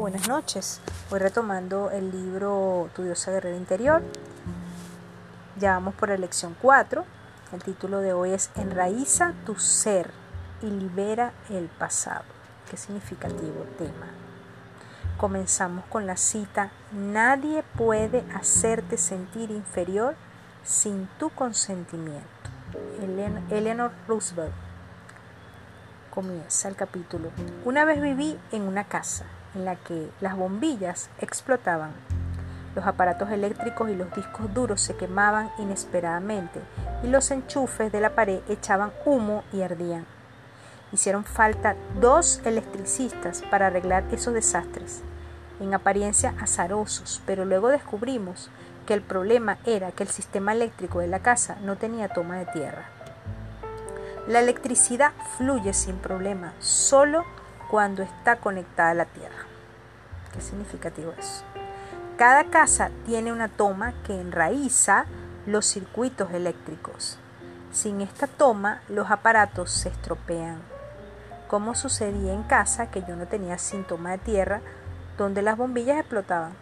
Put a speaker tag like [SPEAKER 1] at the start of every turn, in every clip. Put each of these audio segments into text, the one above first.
[SPEAKER 1] buenas noches. Voy retomando el libro Tu diosa guerrera interior. Ya vamos por la lección 4. El título de hoy es Enraiza tu ser y libera el pasado. Qué significativo tema. Comenzamos con la cita, nadie puede hacerte sentir inferior sin tu consentimiento. Eleanor Roosevelt comienza el capítulo. Una vez viví en una casa en la que las bombillas explotaban, los aparatos eléctricos y los discos duros se quemaban inesperadamente y los enchufes de la pared echaban humo y ardían. Hicieron falta dos electricistas para arreglar esos desastres, en apariencia azarosos, pero luego descubrimos que el problema era que el sistema eléctrico de la casa no tenía toma de tierra. La electricidad fluye sin problema, solo cuando está conectada a la tierra. ¿Qué significativo es? Cada casa tiene una toma que enraiza los circuitos eléctricos. Sin esta toma, los aparatos se estropean. Como sucedía en casa que yo no tenía síntoma de tierra, donde las bombillas explotaban.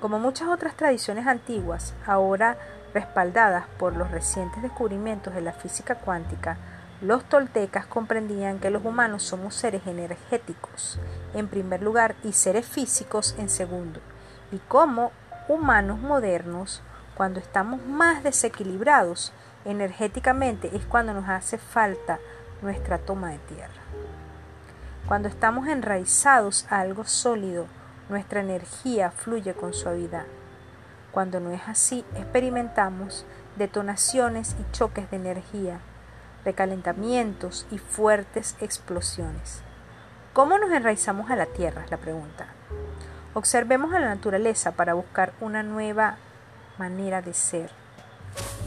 [SPEAKER 1] Como muchas otras tradiciones antiguas, ahora respaldadas por los recientes descubrimientos de la física cuántica, los toltecas comprendían que los humanos somos seres energéticos en primer lugar y seres físicos en segundo, y como humanos modernos, cuando estamos más desequilibrados energéticamente es cuando nos hace falta nuestra toma de tierra. Cuando estamos enraizados a algo sólido, nuestra energía fluye con suavidad. Cuando no es así, experimentamos detonaciones y choques de energía, recalentamientos y fuertes explosiones. ¿Cómo nos enraizamos a la Tierra? Es la pregunta. Observemos a la naturaleza para buscar una nueva manera de ser.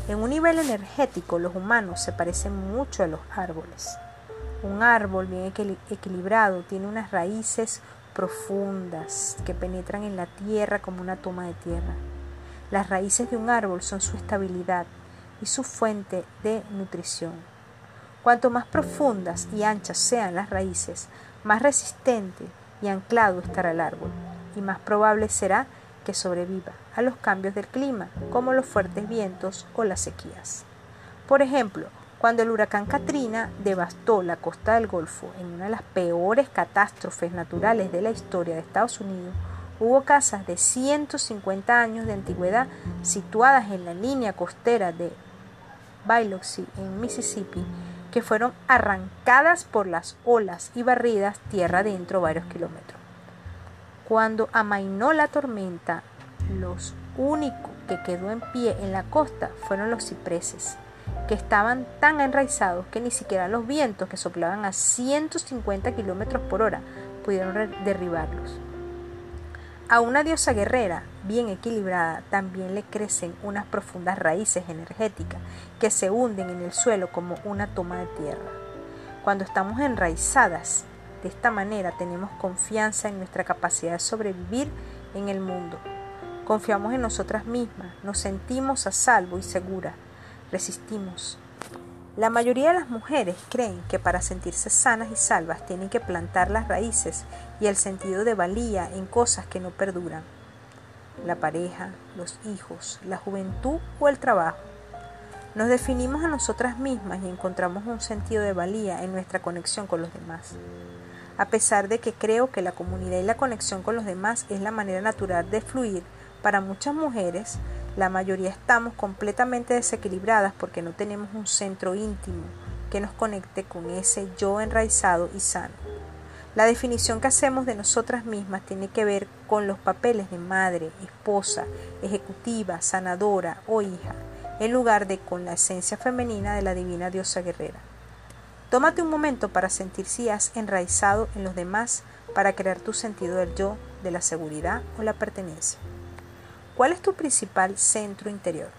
[SPEAKER 1] En un nivel energético, los humanos se parecen mucho a los árboles. Un árbol bien equilibrado tiene unas raíces profundas que penetran en la tierra como una toma de tierra. Las raíces de un árbol son su estabilidad y su fuente de nutrición. Cuanto más profundas y anchas sean las raíces, más resistente y anclado estará el árbol, y más probable será que sobreviva a los cambios del clima, como los fuertes vientos o las sequías. Por ejemplo, cuando el huracán Katrina devastó la costa del Golfo en una de las peores catástrofes naturales de la historia de Estados Unidos, Hubo casas de 150 años de antigüedad situadas en la línea costera de Biloxi, en Mississippi, que fueron arrancadas por las olas y barridas tierra adentro varios kilómetros. Cuando amainó la tormenta, los únicos que quedó en pie en la costa fueron los cipreses, que estaban tan enraizados que ni siquiera los vientos que soplaban a 150 kilómetros por hora pudieron derribarlos. A una diosa guerrera bien equilibrada también le crecen unas profundas raíces energéticas que se hunden en el suelo como una toma de tierra. Cuando estamos enraizadas de esta manera tenemos confianza en nuestra capacidad de sobrevivir en el mundo. Confiamos en nosotras mismas, nos sentimos a salvo y segura, resistimos, la mayoría de las mujeres creen que para sentirse sanas y salvas tienen que plantar las raíces y el sentido de valía en cosas que no perduran. La pareja, los hijos, la juventud o el trabajo. Nos definimos a nosotras mismas y encontramos un sentido de valía en nuestra conexión con los demás. A pesar de que creo que la comunidad y la conexión con los demás es la manera natural de fluir, para muchas mujeres la mayoría estamos completamente desequilibradas porque no tenemos un centro íntimo que nos conecte con ese yo enraizado y sano. La definición que hacemos de nosotras mismas tiene que ver con los papeles de madre, esposa, ejecutiva, sanadora o hija, en lugar de con la esencia femenina de la divina diosa guerrera. Tómate un momento para sentir si has enraizado en los demás para crear tu sentido del yo, de la seguridad o la pertenencia. ¿Cuál es tu principal centro interior?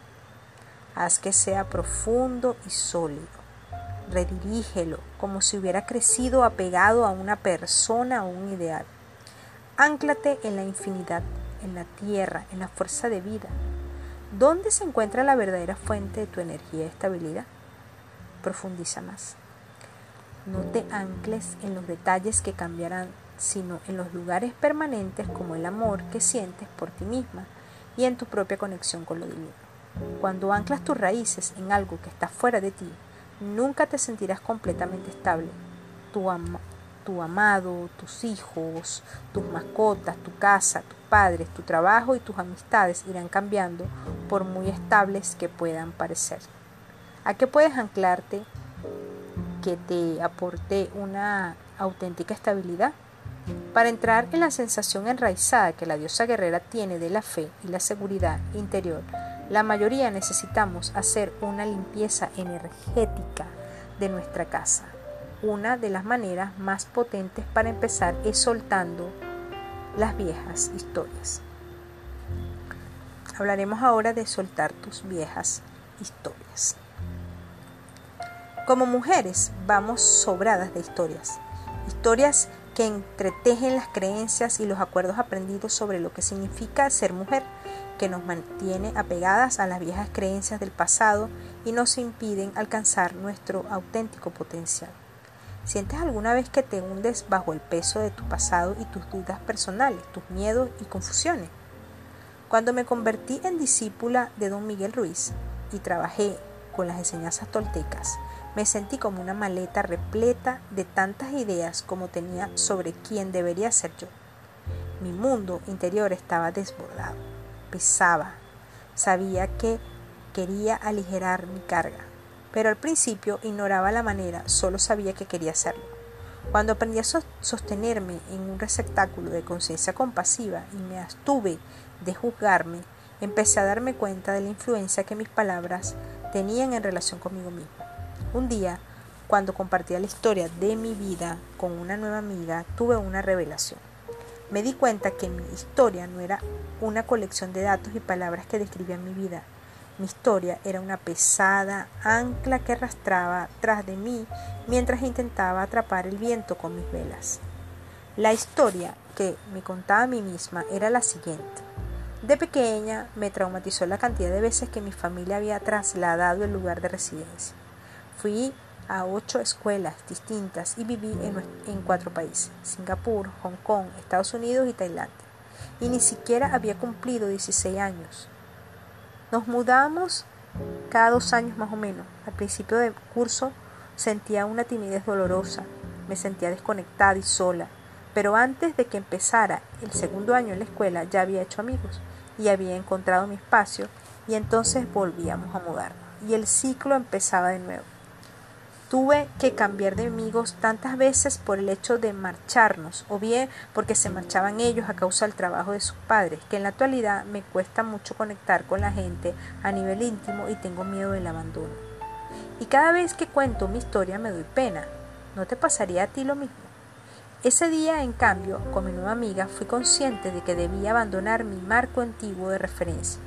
[SPEAKER 1] Haz que sea profundo y sólido. Redirígelo como si hubiera crecido apegado a una persona o un ideal. Ánclate en la infinidad, en la tierra, en la fuerza de vida. ¿Dónde se encuentra la verdadera fuente de tu energía y estabilidad? Profundiza más. No te ancles en los detalles que cambiarán sino en los lugares permanentes como el amor que sientes por ti misma y en tu propia conexión con lo divino. Cuando anclas tus raíces en algo que está fuera de ti, nunca te sentirás completamente estable. Tu, tu amado, tus hijos, tus mascotas, tu casa, tus padres, tu trabajo y tus amistades irán cambiando por muy estables que puedan parecer. ¿A qué puedes anclarte que te aporte una auténtica estabilidad? Para entrar en la sensación enraizada que la diosa guerrera tiene de la fe y la seguridad interior, la mayoría necesitamos hacer una limpieza energética de nuestra casa. Una de las maneras más potentes para empezar es soltando las viejas historias. Hablaremos ahora de soltar tus viejas historias. Como mujeres vamos sobradas de historias, historias que entretejen las creencias y los acuerdos aprendidos sobre lo que significa ser mujer, que nos mantiene apegadas a las viejas creencias del pasado y nos impiden alcanzar nuestro auténtico potencial. ¿Sientes alguna vez que te hundes bajo el peso de tu pasado y tus dudas personales, tus miedos y confusiones? Cuando me convertí en discípula de don Miguel Ruiz y trabajé con las enseñanzas toltecas, me sentí como una maleta repleta de tantas ideas como tenía sobre quién debería ser yo. Mi mundo interior estaba desbordado, pesaba, sabía que quería aligerar mi carga, pero al principio ignoraba la manera, solo sabía que quería hacerlo. Cuando aprendí a sostenerme en un receptáculo de conciencia compasiva y me abstuve de juzgarme, empecé a darme cuenta de la influencia que mis palabras tenían en relación conmigo mismo. Un día, cuando compartía la historia de mi vida con una nueva amiga, tuve una revelación. Me di cuenta que mi historia no era una colección de datos y palabras que describían mi vida. Mi historia era una pesada ancla que arrastraba tras de mí mientras intentaba atrapar el viento con mis velas. La historia que me contaba a mí misma era la siguiente. De pequeña me traumatizó la cantidad de veces que mi familia había trasladado el lugar de residencia. Fui a ocho escuelas distintas y viví en, cuatro países, Singapur, Hong Kong, Estados Unidos y Tailandia. Y ni siquiera había cumplido 16 años. Nos mudamos cada dos años más o menos. Al principio del curso sentía una timidez dolorosa, me sentía desconectada y sola, pero antes de que empezara el segundo año en la escuela ya había hecho amigos y había encontrado mi espacio y entonces volvíamos a mudarnos y el ciclo empezaba de nuevo. Tuve que cambiar de amigos tantas veces por el hecho de marcharnos, o bien porque se marchaban ellos a causa del trabajo de sus padres, que en la actualidad me cuesta mucho conectar con la gente a nivel íntimo y tengo miedo del abandono. Y cada vez que cuento mi historia me doy pena. ¿No te pasaría a ti lo mismo? Ese día, en cambio, con mi nueva amiga, fui consciente de que debía abandonar mi marco antiguo de referencia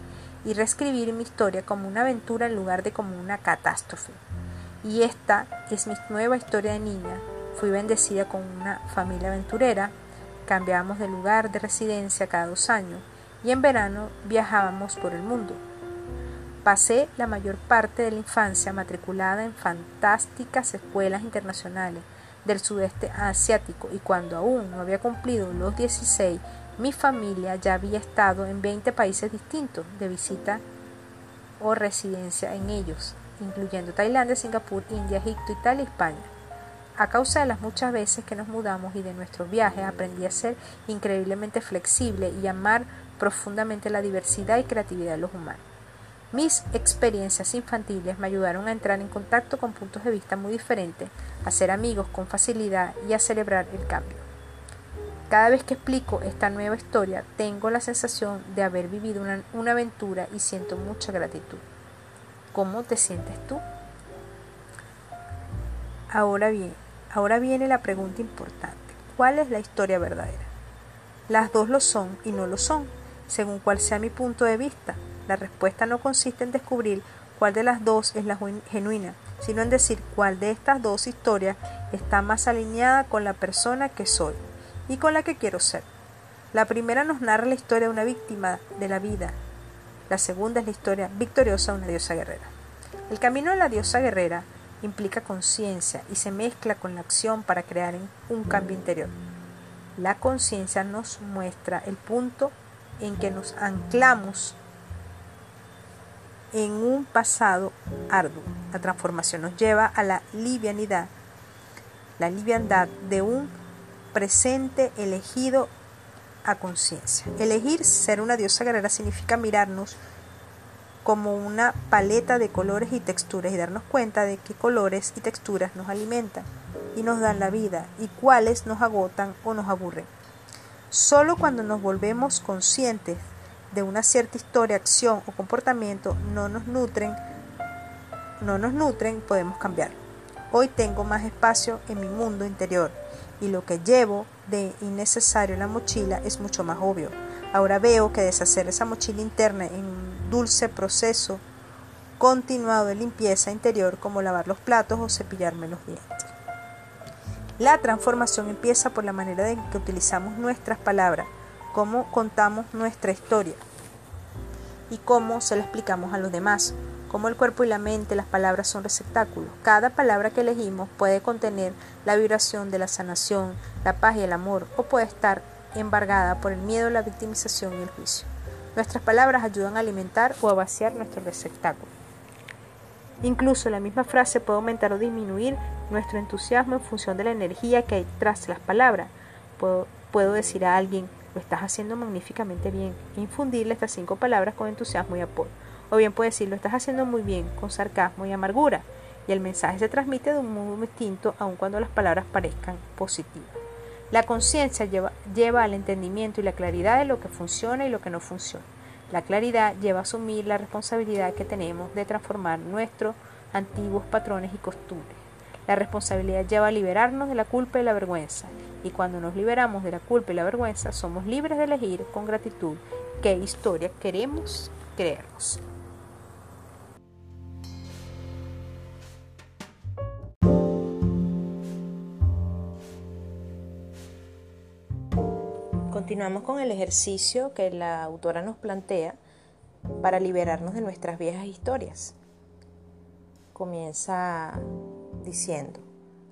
[SPEAKER 1] y reescribir mi historia como una aventura en lugar de como una catástrofe. Y esta es mi nueva historia de niña. Fui bendecida con una familia aventurera, cambiábamos de lugar de residencia cada dos años y en verano viajábamos por el mundo. Pasé la mayor parte de la infancia matriculada en fantásticas escuelas internacionales del sudeste asiático y cuando aún no había cumplido los 16, mi familia ya había estado en 20 países distintos de visita o residencia en ellos incluyendo Tailandia, Singapur, India, Egipto, Italia y España. A causa de las muchas veces que nos mudamos y de nuestros viajes, aprendí a ser increíblemente flexible y amar profundamente la diversidad y creatividad de los humanos. Mis experiencias infantiles me ayudaron a entrar en contacto con puntos de vista muy diferentes, a ser amigos con facilidad y a celebrar el cambio. Cada vez que explico esta nueva historia, tengo la sensación de haber vivido una, aventura y siento mucha gratitud. ¿Cómo te sientes tú? Ahora bien, ahora viene la pregunta importante. ¿Cuál es la historia verdadera? Las dos lo son y no lo son, según cuál sea mi punto de vista. La respuesta no consiste en descubrir cuál de las dos es la genuina, sino en decir cuál de estas dos historias está más alineada con la persona que soy y con la que quiero ser. La primera nos narra la historia de una víctima de la vida, la segunda es la historia victoriosa de una diosa guerrera. El camino de la diosa guerrera implica conciencia y se mezcla con la acción para crear un cambio interior.
[SPEAKER 2] La conciencia nos muestra el punto en que nos anclamos en un pasado arduo. La transformación nos lleva a la livianidad, la liviandad de un presente elegido a conciencia. Elegir ser una diosa guerrera significa mirarnos como una paleta de colores y texturas y darnos cuenta de qué colores y texturas nos alimentan y nos dan la vida y cuáles nos agotan o nos aburren. Solo cuando nos volvemos conscientes de una cierta historia, acción o comportamiento no nos nutren, no nos nutren, podemos cambiar. Hoy tengo más espacio en mi mundo interior y lo que llevo de innecesario en la mochila es mucho más obvio. Ahora veo que deshacer esa mochila interna en un dulce proceso continuado de limpieza interior como lavar los platos o cepillarme los dientes. La transformación empieza por la manera en que utilizamos nuestras palabras, cómo contamos nuestra historia y cómo se la explicamos a los demás. Como el cuerpo y la mente, las palabras son receptáculos. Cada palabra que elegimos puede contener la vibración de la sanación, la paz y el amor, o puede estar embargada por el miedo, la victimización y el juicio. Nuestras palabras ayudan a alimentar o a vaciar nuestro receptáculo. Incluso la misma frase puede aumentar o disminuir nuestro entusiasmo en función de la energía que hay tras las palabras. Puedo, puedo decir a alguien, lo estás haciendo magníficamente bien, infundirle estas cinco palabras con entusiasmo y apoyo. O bien puede decir, lo estás haciendo muy bien, con sarcasmo y amargura, y el mensaje se transmite de un modo distinto aun cuando las palabras parezcan positivas. La conciencia lleva, lleva al entendimiento y la claridad de lo que funciona y lo que no funciona. La claridad lleva a asumir la responsabilidad que tenemos de transformar nuestros antiguos patrones y costumbres. La responsabilidad lleva a liberarnos de la culpa y la vergüenza. Y cuando nos liberamos de la culpa y la vergüenza, somos libres de elegir con gratitud qué historia queremos creernos. Continuamos con el ejercicio que la autora nos plantea para liberarnos de nuestras viejas historias. Comienza diciendo,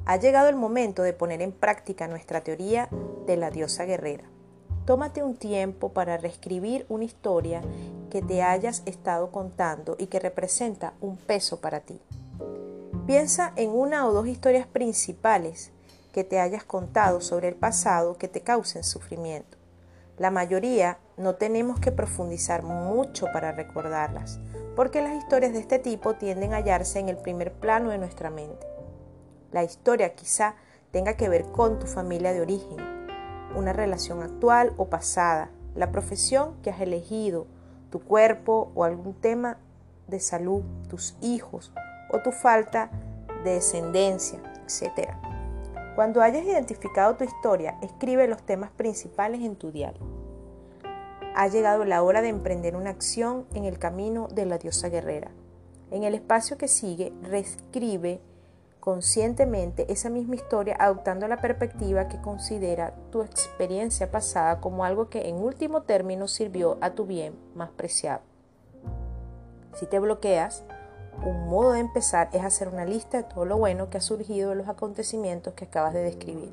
[SPEAKER 2] ha llegado el momento de poner en práctica nuestra teoría de la diosa guerrera. Tómate un tiempo para reescribir una historia que te hayas estado contando y que representa un peso para ti. Piensa en una o dos historias principales que te hayas contado sobre el pasado que te causen sufrimiento. La mayoría no tenemos que profundizar mucho para recordarlas, porque las historias de este tipo tienden a hallarse en el primer plano de nuestra mente. La historia quizá tenga que ver con tu familia de origen, una relación actual o pasada, la profesión que has elegido, tu cuerpo o algún tema de salud, tus hijos o tu falta de descendencia, etc. Cuando hayas identificado tu historia, escribe los temas principales en tu diario. Ha llegado la hora de emprender una acción en el camino de la diosa guerrera. En el espacio que sigue, reescribe conscientemente esa misma historia adoptando la perspectiva que considera tu experiencia pasada como algo que en último término sirvió a tu bien más preciado. Si te bloqueas, un modo de empezar es hacer una lista de todo lo bueno que ha surgido de los acontecimientos que acabas de describir.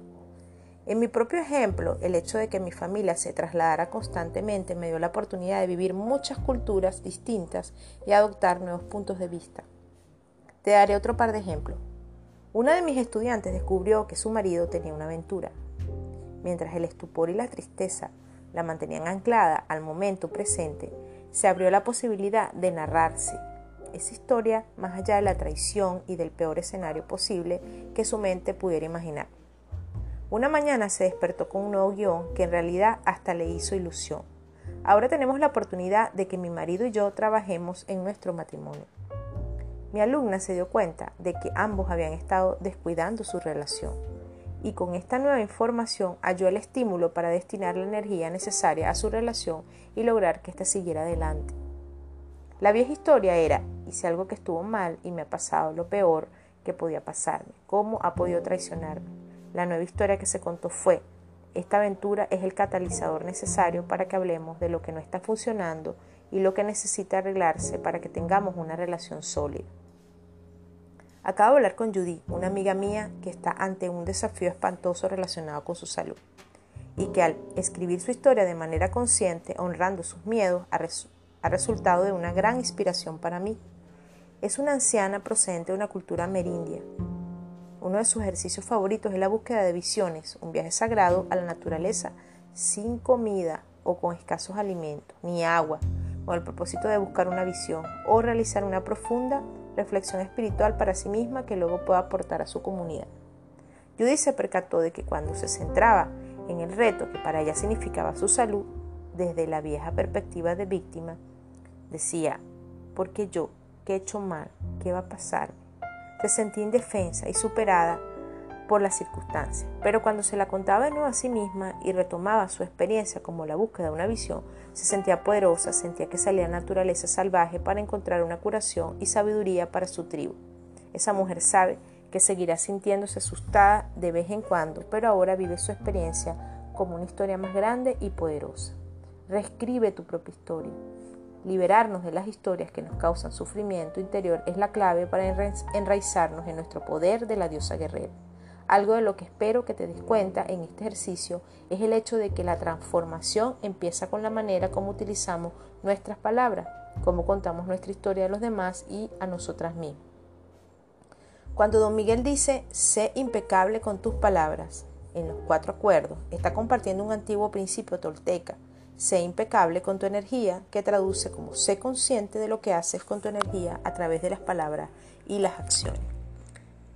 [SPEAKER 2] En mi propio ejemplo, el hecho de que mi familia se trasladara constantemente me dio la oportunidad de vivir muchas culturas distintas y adoptar nuevos puntos de vista. Te daré otro par de ejemplos. Una de mis estudiantes descubrió que su marido tenía una aventura. Mientras el estupor y la tristeza la mantenían anclada al momento presente, se abrió la posibilidad de narrarse esa historia más allá de la traición y del peor escenario posible que su mente pudiera imaginar. Una mañana se despertó con un nuevo guion que en realidad hasta le hizo ilusión. Ahora tenemos la oportunidad de que mi marido y yo trabajemos en nuestro matrimonio. Mi alumna se dio cuenta de que ambos habían estado descuidando su relación y con esta nueva información halló el estímulo para destinar la energía necesaria a su relación y lograr que ésta siguiera adelante. La vieja historia era, hice algo que estuvo mal y me ha pasado lo peor que podía pasarme. ¿Cómo ha podido traicionarme? La nueva historia que se contó fue, esta aventura es el catalizador necesario para que hablemos de lo que no está funcionando y lo que necesita arreglarse para que tengamos una relación sólida. Acabo de hablar con Judy, una amiga mía que está ante un desafío espantoso relacionado con su salud. y que al escribir su historia de manera consciente, honrando sus miedos, ha, resultado de una gran inspiración para mí. Es una anciana procedente de una cultura merindia. Uno de sus ejercicios favoritos es la búsqueda de visiones, un viaje sagrado a la naturaleza sin comida o con escasos alimentos, ni agua, con el propósito de buscar una visión o realizar una profunda reflexión espiritual para sí misma que luego pueda aportar a su comunidad. Judy se percató de que cuando se centraba en el reto que para ella significaba su salud, desde la vieja perspectiva de víctima, decía, ¿por qué yo? ¿Qué he hecho mal? ¿Qué va a pasar? Se sentía indefensa y superada por las circunstancias, pero cuando se la contaba de nuevo a sí misma y retomaba su experiencia como la búsqueda de una visión, se sentía poderosa, sentía que salía la naturaleza salvaje para encontrar una curación y sabiduría para su tribu. Esa mujer sabe que seguirá sintiéndose asustada de vez en cuando, pero ahora vive su experiencia como una historia más grande y poderosa. Reescribe tu propia historia. Liberarnos de las historias que nos causan sufrimiento interior es la clave para enraizarnos en nuestro poder de la diosa guerrera. Algo de lo que espero que te des cuenta en este ejercicio es el hecho de que la transformación empieza con la manera como utilizamos nuestras palabras, cómo contamos nuestra historia a los demás y a nosotras mismas. Cuando don Miguel dice, sé impecable con tus palabras, en los cuatro acuerdos, está compartiendo un antiguo principio tolteca, sé impecable con tu energía, que traduce como sé consciente de lo que haces con tu energía a través de las palabras y las acciones.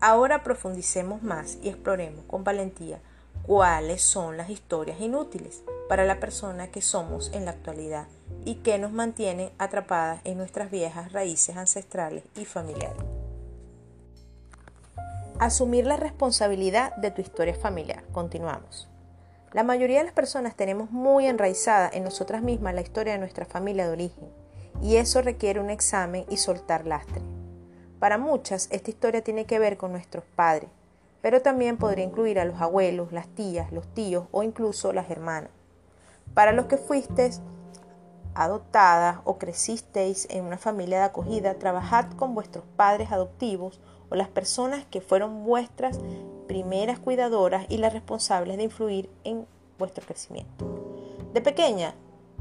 [SPEAKER 2] Ahora profundicemos más y exploremos con valentía cuáles son las historias inútiles para la persona que somos en la actualidad y que nos mantienen atrapadas en nuestras viejas raíces ancestrales y familiares. Asumir la responsabilidad de tu historia familiar. Continuamos. La mayoría de las personas tenemos muy enraizada en nosotras mismas la historia de nuestra familia de origen y eso requiere un examen y soltar lastre. Para muchas, esta historia tiene que ver con nuestros padres, pero también podría incluir a los abuelos, las tías, los tíos o incluso las hermanas. Para los que fuisteis adoptadas o crecisteis en una familia de acogida, trabajad con vuestros padres adoptivos o las personas que fueron vuestras primeras cuidadoras y las responsables de influir en vuestro crecimiento. De pequeña,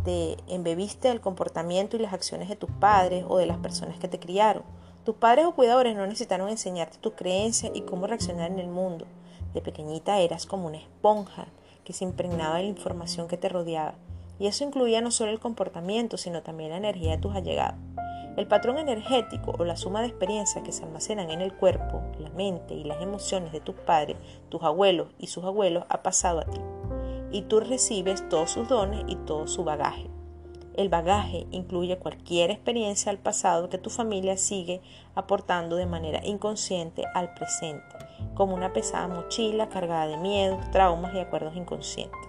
[SPEAKER 2] te embebiste el comportamiento y las acciones de tus padres o de las personas que te criaron. Tus padres o cuidadores no necesitaron enseñarte tus creencias y cómo reaccionar en el mundo. De pequeñita eras como una esponja que se impregnaba de la información que te rodeaba. Y eso incluía no solo el comportamiento, sino también la energía de tus allegados. El patrón energético o la suma de experiencias que se almacenan en el cuerpo, la mente y las emociones de tus padres, tus abuelos y sus abuelos ha pasado a ti. Y tú recibes todos sus dones y todo su bagaje. El bagaje incluye cualquier experiencia al pasado que tu familia sigue aportando de manera inconsciente al presente, como una pesada mochila cargada de miedos, traumas y acuerdos inconscientes.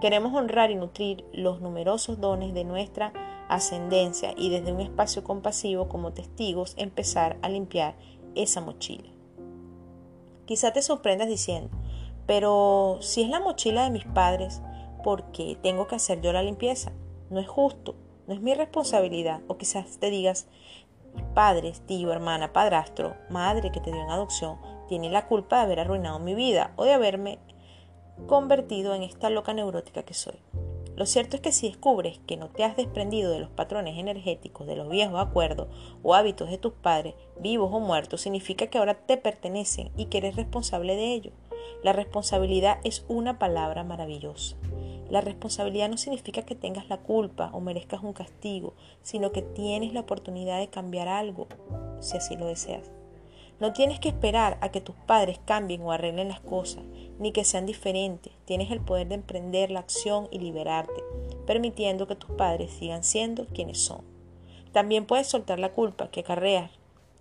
[SPEAKER 2] Queremos honrar y nutrir los numerosos dones de nuestra ascendencia y desde un espacio compasivo como testigos empezar a limpiar esa mochila. Quizá te sorprendas diciendo, pero si es la mochila de mis padres, ¿por qué tengo que hacer yo la limpieza? No es justo, no es mi responsabilidad. O quizás te digas, padres, tío, hermana, padrastro, madre que te dio en adopción, tiene la culpa de haber arruinado mi vida o de haberme convertido en esta loca neurótica que soy. Lo cierto es que si descubres que no te has desprendido de los patrones energéticos de los viejos acuerdos o hábitos de tus padres, vivos o muertos, significa que ahora te pertenecen y que eres responsable de ello. La responsabilidad es una palabra maravillosa. La responsabilidad no significa que tengas la culpa o merezcas un castigo, sino que tienes la oportunidad de cambiar algo, si así lo deseas. No tienes que esperar a que tus padres cambien o arreglen las cosas, ni que sean diferentes. Tienes el poder de emprender la acción y liberarte, permitiendo que tus padres sigan siendo quienes son. También puedes soltar la culpa que acarreas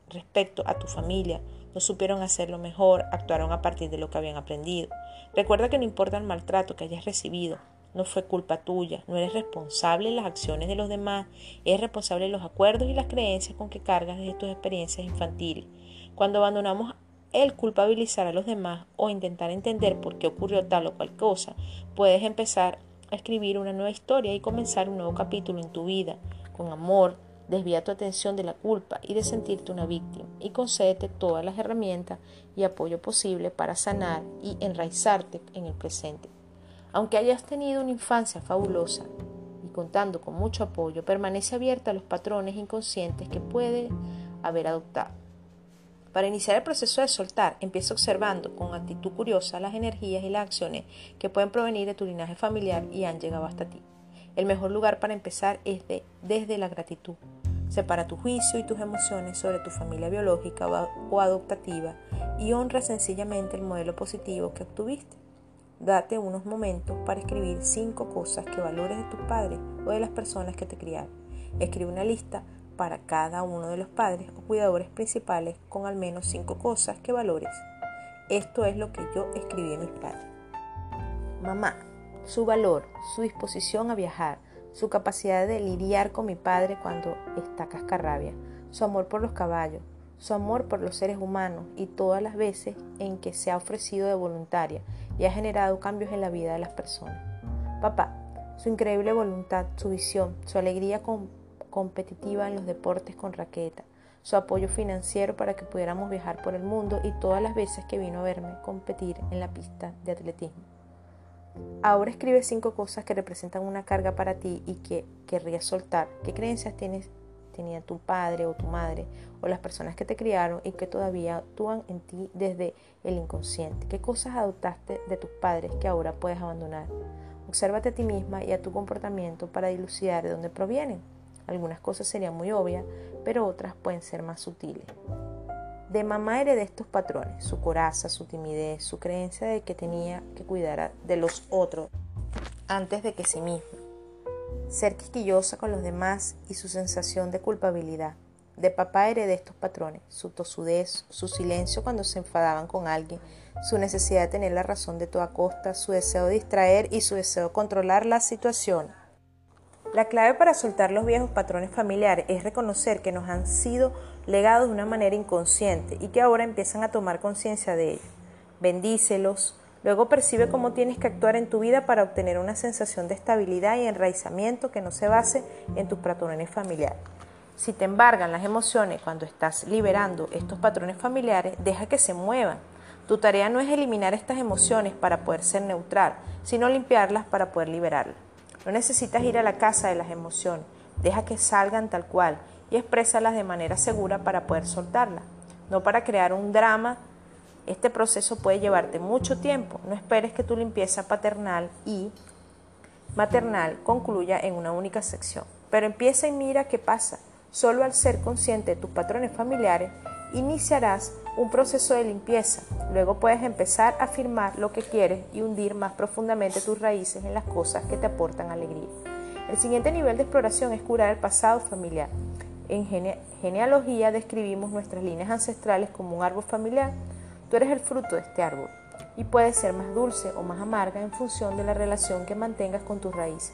[SPEAKER 2] respecto a tu familia. No supieron hacerlo mejor, actuaron a partir de lo que habían aprendido. Recuerda que no importa el maltrato que hayas recibido, no fue culpa tuya, no eres responsable de las acciones de los demás, eres responsable de los acuerdos y las creencias con que cargas desde tus experiencias infantiles. Cuando abandonamos el culpabilizar a los demás o intentar entender por qué ocurrió tal o cual cosa, puedes empezar a escribir una nueva historia y comenzar un nuevo capítulo en tu vida. Con amor, desvía tu atención de la culpa y de sentirte una víctima y concédete todas las herramientas y apoyo posible para sanar y enraizarte en el presente. Aunque hayas tenido una infancia fabulosa y contando con mucho apoyo, permanece abierta a los patrones inconscientes que puede haber adoptado. Para iniciar el proceso de soltar, empieza observando con actitud curiosa las energías y las acciones que pueden provenir de tu linaje familiar y han llegado hasta ti. El mejor lugar para empezar es desde la gratitud. Separa tu juicio y tus emociones sobre tu familia biológica o adoptativa y honra sencillamente el modelo positivo que obtuviste. Date unos momentos para escribir cinco cosas que valores de tus padres o de las personas que te criaron. Escribe una lista para cada uno de los padres o cuidadores principales con al menos cinco cosas que valores. Esto es lo que yo escribí en mis padres. Mamá, su valor, su disposición a viajar, su capacidad de lidiar con mi padre cuando está cascarrabia, su amor por los caballos, su amor por los seres humanos y todas las veces en que se ha ofrecido de voluntaria y ha generado cambios en la vida de las personas. Papá, su increíble voluntad, su visión, su alegría competitiva en los deportes con raqueta, su apoyo financiero para que pudiéramos viajar por el mundo y todas las veces que vino a verme competir en la pista de atletismo. Ahora escribe cinco cosas que representan una carga para ti y que querrías soltar. ¿Qué creencias tienes, tenía tu padre o tu madre o las personas que te criaron y que todavía actúan en ti desde el inconsciente? ¿Qué cosas adoptaste de tus padres que ahora puedes abandonar? Obsérvate a ti misma y a tu comportamiento para dilucidar de dónde provienen. Algunas cosas serían muy obvias, pero otras pueden ser más sutiles. De mamá heredé estos patrones, su coraza, su timidez, su creencia de que tenía que cuidar de los otros antes de que sí misma, ser quisquillosa con los demás y su sensación de culpabilidad. De papá heredé estos patrones, su tosudez, su silencio cuando se enfadaban con alguien, su necesidad de tener la razón de toda costa, su deseo de distraer y su deseo de controlar la situación. La clave para soltar los viejos patrones familiares es reconocer que nos han sido legados de una manera inconsciente y que ahora empiezan a tomar conciencia de ello. Bendícelos, luego percibe cómo tienes que actuar en tu vida para obtener una sensación de estabilidad y enraizamiento que no se base en tus patrones familiares. Si te embargan las emociones cuando estás liberando estos patrones familiares, deja que se muevan. Tu tarea no es eliminar estas emociones para poder ser neutral, sino limpiarlas para poder liberarlas. No necesitas ir a la casa de las emociones, deja que salgan tal cual y exprésalas de manera segura para poder soltarlas, no para crear un drama. Este proceso puede llevarte mucho tiempo. No esperes que tu limpieza paternal y maternal concluya en una única sección, pero empieza y mira qué pasa. Solo al ser consciente de tus patrones familiares, iniciarás un proceso de limpieza. Luego puedes empezar a afirmar lo que quieres y hundir más profundamente tus raíces en las cosas que te aportan alegría. El siguiente nivel de exploración es curar el pasado familiar. En genealogía describimos nuestras líneas ancestrales como un árbol familiar. Tú eres el fruto de este árbol y puede ser más dulce o más amarga en función de la relación que mantengas con tus raíces.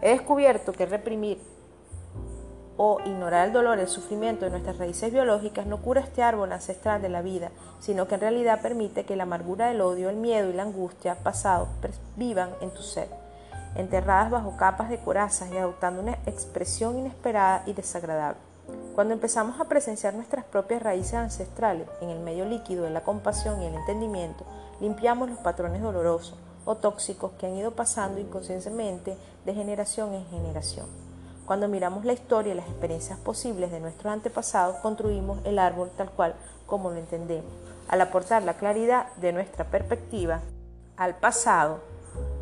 [SPEAKER 2] He descubierto que reprimir o ignorar el dolor el sufrimiento de nuestras raíces biológicas no cura este árbol ancestral de la vida, sino que en realidad permite que la amargura del odio, el miedo y la angustia pasado vivan en tu ser enterradas bajo capas de corazas y adoptando una expresión inesperada y desagradable. Cuando empezamos a presenciar nuestras propias raíces ancestrales en el medio líquido de la compasión y el entendimiento, limpiamos los patrones dolorosos o tóxicos que han ido pasando inconscientemente de generación en generación. Cuando miramos la historia y las experiencias posibles de nuestros antepasados, construimos el árbol tal cual como lo entendemos. Al aportar la claridad de nuestra perspectiva al pasado,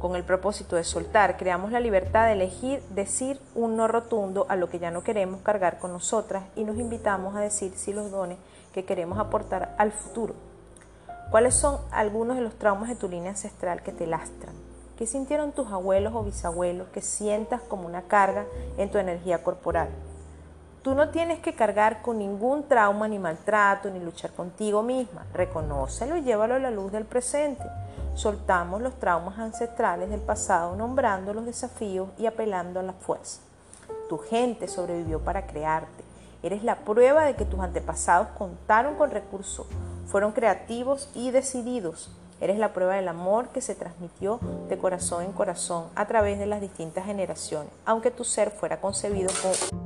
[SPEAKER 2] con el propósito de soltar, creamos la libertad de elegir decir un no rotundo a lo que ya no queremos cargar con nosotras y nos invitamos a decir si los dones que queremos aportar al futuro. ¿Cuáles son algunos de los traumas de tu línea ancestral que te lastran? ¿Qué sintieron tus abuelos o bisabuelos que sientas como una carga en tu energía corporal? Tú no tienes que cargar con ningún trauma ni maltrato ni luchar contigo misma. Reconócelo y llévalo a la luz del presente. Soltamos los traumas ancestrales del pasado nombrando los desafíos y apelando a la fuerza. Tu gente sobrevivió para crearte. Eres la prueba de que tus antepasados contaron con recursos, fueron creativos y decididos. Eres la prueba del amor que se transmitió de corazón en corazón a través de las distintas generaciones, aunque tu ser fuera concebido con...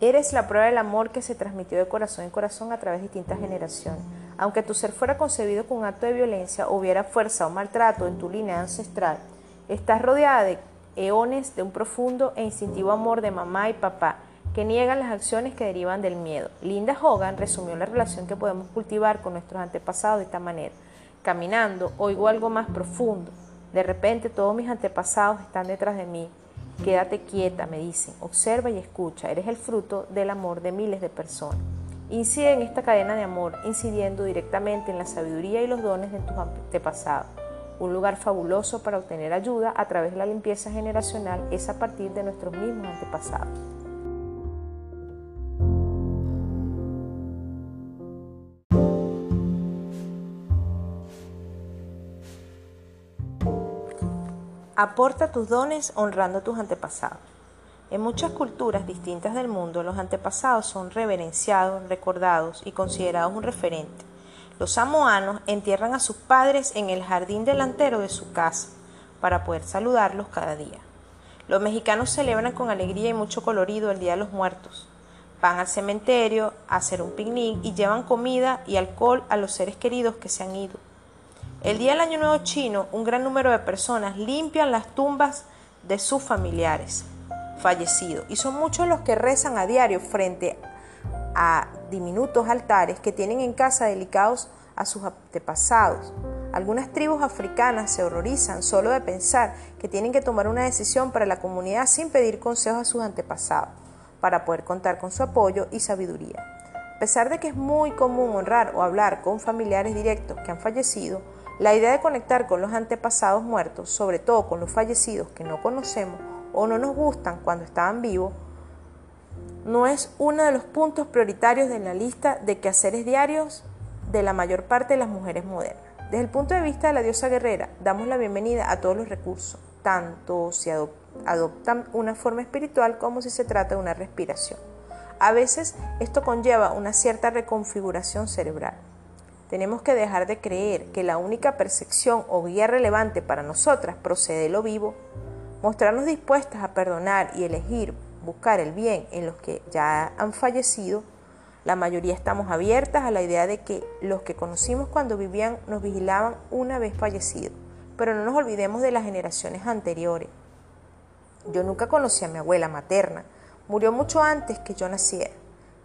[SPEAKER 2] Eres la prueba del amor que se transmitió de corazón en corazón a través de distintas generaciones. Aunque tu ser fuera concebido con acto de violencia, hubiera fuerza o maltrato en tu línea ancestral, Estás rodeada de eones de un profundo e instintivo amor de mamá y papá que niegan las acciones que derivan del miedo. Linda Hogan resumió la relación que podemos cultivar con nuestros antepasados de esta manera. Caminando, oigo algo más profundo. De repente todos mis antepasados están detrás de mí. Quédate quieta, me dicen. Observa y escucha. Eres el fruto del amor de miles de personas. Incide en esta cadena de amor, incidiendo directamente en la sabiduría y los dones de tus antepasados. Un lugar fabuloso para obtener ayuda a través de la limpieza generacional es a partir de nuestros mismos antepasados. Aporta tus dones honrando a tus antepasados. En muchas culturas distintas del mundo, los antepasados son reverenciados, recordados y considerados un referente. Los samoanos entierran a sus padres en el jardín delantero de su casa para poder saludarlos cada día. Los mexicanos celebran con alegría y mucho colorido el Día de los Muertos. Van al cementerio a hacer un picnic y llevan comida y alcohol a los seres queridos que se han ido. El día del Año Nuevo chino, un gran número de personas limpian las tumbas de sus familiares fallecidos y son muchos los que rezan a diario frente a diminutos altares que tienen en casa delicados a sus antepasados. Algunas tribus africanas se horrorizan solo de pensar que tienen que tomar una decisión para la comunidad sin pedir consejos a sus antepasados, para poder contar con su apoyo y sabiduría. A pesar de que es muy común honrar o hablar con familiares directos que han fallecido, la idea de conectar con los antepasados muertos, sobre todo con los fallecidos que no conocemos o no nos gustan cuando estaban vivos, no es uno de los puntos prioritarios de la lista de quehaceres diarios de la mayor parte de las mujeres modernas. Desde el punto de vista de la diosa guerrera, damos la bienvenida a todos los recursos, tanto si adoptan una forma espiritual como si se trata de una respiración. A veces esto conlleva una cierta reconfiguración cerebral. Tenemos que dejar de creer que la única percepción o guía relevante para nosotras procede de lo vivo, mostrarnos dispuestas a perdonar y elegir buscar el bien en los que ya han fallecido. La mayoría estamos abiertas a la idea de que los que conocimos cuando vivían nos vigilaban una vez fallecidos, pero no nos olvidemos de las generaciones anteriores. Yo nunca conocí a mi abuela materna, murió mucho antes que yo naciera.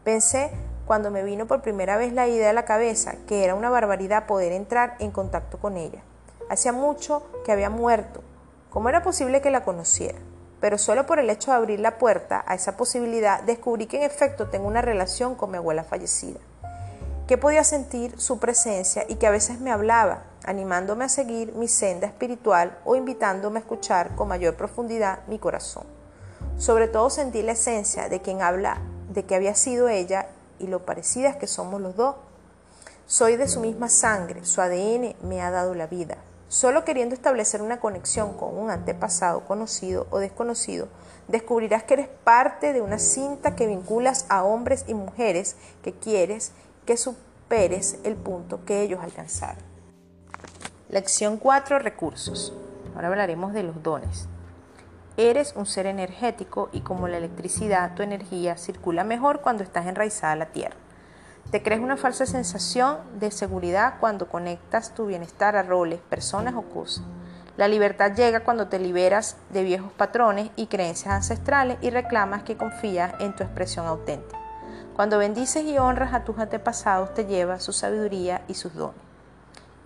[SPEAKER 2] Pensé cuando me vino por primera vez la idea a la cabeza que era una barbaridad poder entrar en contacto con ella. Hacía mucho que había muerto. ¿Cómo era posible que la conociera? Pero solo por el hecho de abrir la puerta a esa posibilidad descubrí que en efecto tengo una relación con mi abuela fallecida, que podía sentir su presencia y que a veces me hablaba, animándome a seguir mi senda espiritual o invitándome a escuchar con mayor profundidad mi corazón. Sobre todo sentí la esencia de quien habla, de que había sido ella y lo parecidas que somos los dos. Soy de su misma sangre, su ADN me ha dado la vida. Solo queriendo establecer una conexión con un antepasado conocido o desconocido, descubrirás que eres parte de una cinta que vinculas a hombres y mujeres que quieres que superes el punto que ellos alcanzaron. Lección 4. Recursos. Ahora hablaremos de los dones. Eres un ser energético y como la electricidad, tu energía circula mejor cuando estás enraizada a la tierra. Te crees una falsa sensación de seguridad cuando conectas tu bienestar a roles, personas o cosas. La libertad llega cuando te liberas de viejos patrones y creencias ancestrales y reclamas que confías en tu expresión auténtica. Cuando bendices y honras a tus antepasados te lleva su sabiduría y sus dones.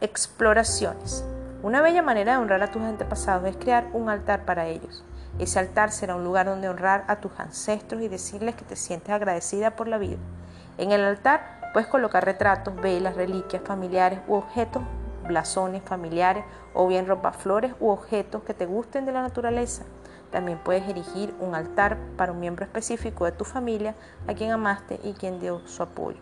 [SPEAKER 2] Exploraciones. Una bella manera de honrar a tus antepasados es crear un altar para ellos. Ese altar será un lugar donde honrar a tus ancestros y decirles que te sientes agradecida por la vida. En el altar puedes colocar retratos, velas, reliquias familiares u objetos, blasones familiares o bien ropa, flores u objetos que te gusten de la naturaleza. También puedes erigir un altar para un miembro específico de tu familia a quien amaste y quien dio su apoyo.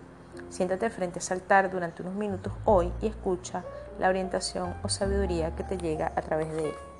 [SPEAKER 2] Siéntate frente a ese altar durante unos minutos hoy y escucha la orientación o sabiduría que te llega a través de él.